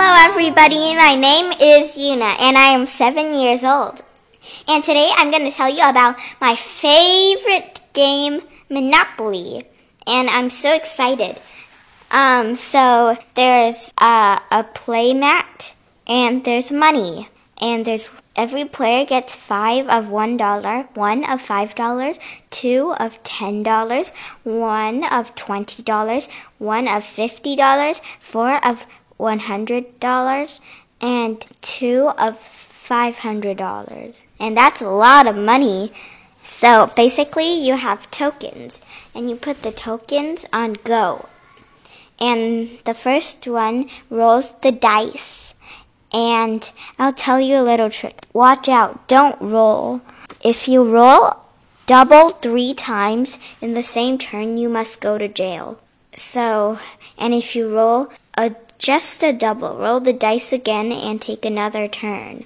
everybody. My name is Yuna and I am seven years old. And today I'm going to tell you about my favorite game, Monopoly. And I'm so excited. Um, so there's uh, a play mat and there's money. And there's every player gets five of one dollar, one of five dollars, two of ten dollars, one of twenty dollars, one of fifty dollars, four of $100 and two of $500. And that's a lot of money. So basically, you have tokens, and you put the tokens on go. And the first one rolls the dice. And I'll tell you a little trick. Watch out, don't roll. If you roll double three times in the same turn, you must go to jail. So, and if you roll a just a double. Roll the dice again and take another turn.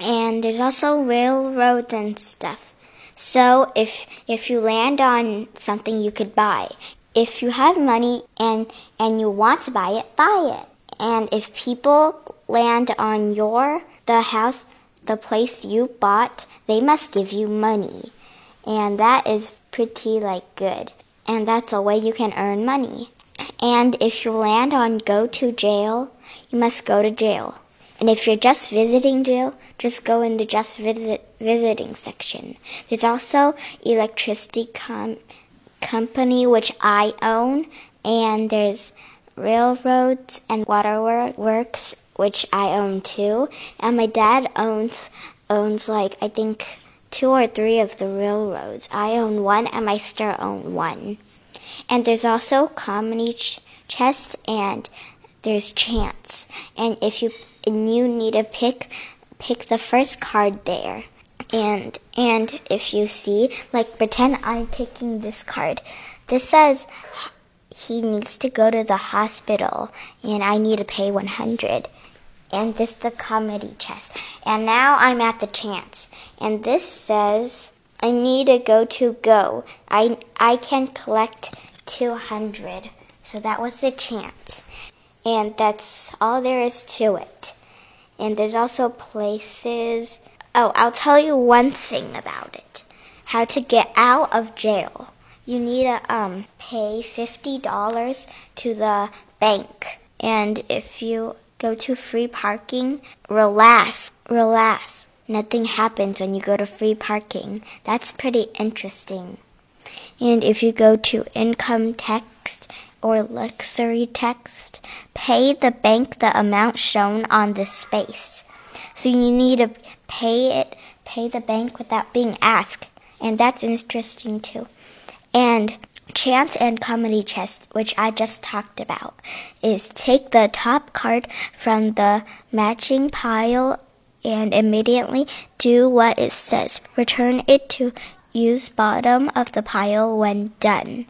And there's also railroads and stuff. So if if you land on something you could buy. If you have money and and you want to buy it, buy it. And if people land on your the house the place you bought, they must give you money. And that is pretty like good. And that's a way you can earn money. And if you land on go to jail, you must go to jail. And if you're just visiting jail, just go in the just visit visiting section. There's also electricity com company which I own, and there's railroads and waterworks which I own too. And my dad owns owns like I think two or three of the railroads. I own one, and my sister owns one. And there's also comedy ch- chest and there's chance. And if you and you need to pick pick the first card there. And and if you see like pretend I'm picking this card. This says he needs to go to the hospital and I need to pay 100 and this the comedy chest. And now I'm at the chance. And this says I need to go to go. I I can collect 200. So that was the chance. And that's all there is to it. And there's also places. Oh, I'll tell you one thing about it. How to get out of jail. You need to um, pay $50 to the bank. And if you go to free parking, relax, relax. Nothing happens when you go to free parking. That's pretty interesting. And if you go to income text or luxury text, pay the bank the amount shown on the space. So you need to pay it, pay the bank without being asked. And that's interesting too. And chance and comedy chest, which I just talked about, is take the top card from the matching pile and immediately do what it says. Return it to use bottom of the pile when done.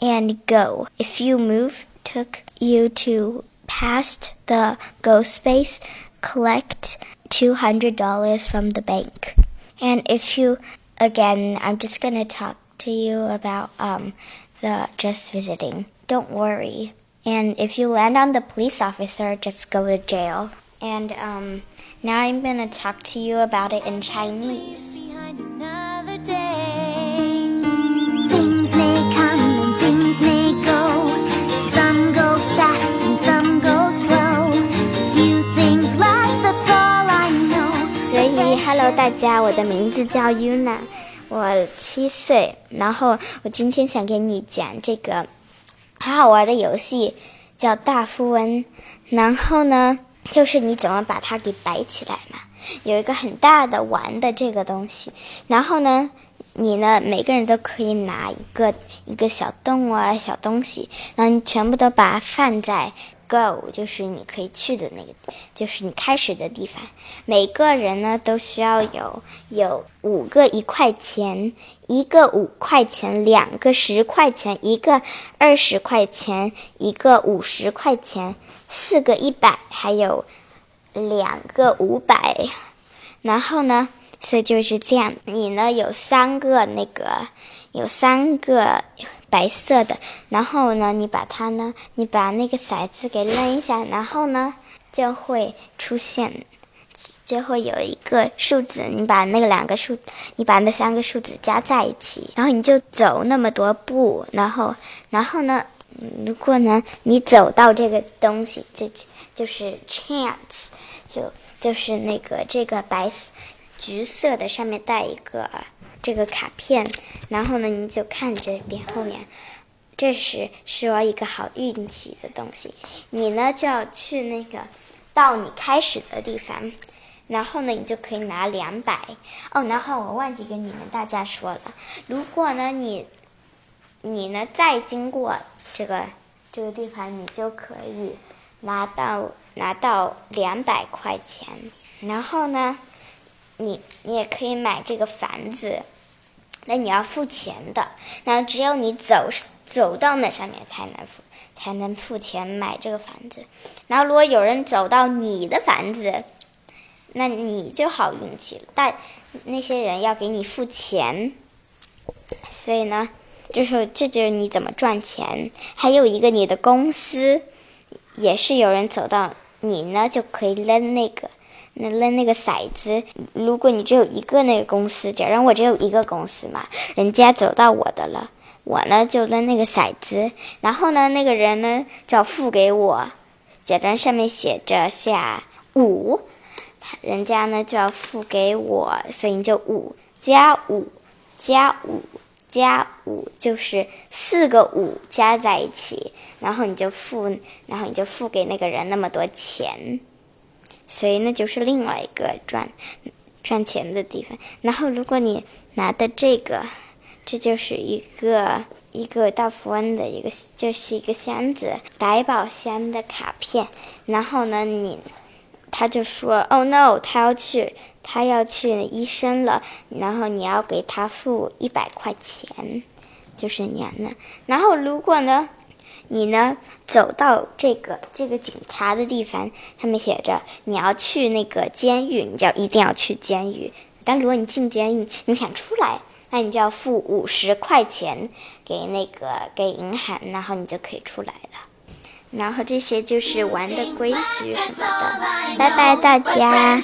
And go. If you move took you to past the go space, collect $200 from the bank. And if you, again, I'm just going to talk to you about um, the just visiting. Don't worry. And if you land on the police officer, just go to jail. And um, now I'm going to talk to you about it in Chinese. 家，我的名字叫 Yuna，我七岁。然后我今天想给你讲这个好好玩的游戏，叫大富翁。然后呢，就是你怎么把它给摆起来嘛？有一个很大的玩的这个东西。然后呢，你呢，每个人都可以拿一个一个小动物啊，小东西，然后你全部都把它放在。Go 就是你可以去的那个，就是你开始的地方。每个人呢都需要有有五个一块钱，一个五块钱，两个十块钱，一个二十块钱，一个五十块钱，四个一百，还有两个五百。然后呢，所以就是这样。你呢有三个那个，有三个白色的。然后呢，你把它呢，你把那个骰子给扔一下，然后呢，就会出现，就会有一个数字。你把那个两个数，你把那三个数字加在一起，然后你就走那么多步，然后，然后呢，如果呢，你走到这个东西，这就是 chance，就就是那个这个白色。橘色的上面带一个这个卡片，然后呢，你就看这边后面，这是说一个好运气的东西。你呢就要去那个到你开始的地方，然后呢，你就可以拿两百哦。然后我忘记跟你们大家说了，如果呢你你呢再经过这个这个地方，你就可以拿到拿到两百块钱。然后呢？你你也可以买这个房子，那你要付钱的。然后只有你走走到那上面才能付才能付钱买这个房子。然后如果有人走到你的房子，那你就好运气了。但那些人要给你付钱，所以呢，就是这就是你怎么赚钱。还有一个你的公司，也是有人走到你呢，就可以扔那个。那扔那个骰子，如果你只有一个那个公司，假如我只有一个公司嘛，人家走到我的了，我呢就扔那个骰子，然后呢那个人呢就要付给我，假装上面写着下五，他人家呢就要付给我，所以你就五加五加五加五就是四个五加在一起，然后你就付，然后你就付给那个人那么多钱。所以那就是另外一个赚赚钱的地方。然后如果你拿的这个，这就是一个一个大富翁的一个，就是一个箱子百宝箱的卡片。然后呢，你他就说：“Oh no，他要去他要去医生了。”然后你要给他付一百块钱，就是那样的。然后如果呢？你呢？走到这个这个警察的地方，上面写着你要去那个监狱，你就一定要去监狱。但如果你进监狱，你想出来，那你就要付五十块钱给那个给银行，然后你就可以出来了。然后这些就是玩的规矩什么的。拜拜，大家。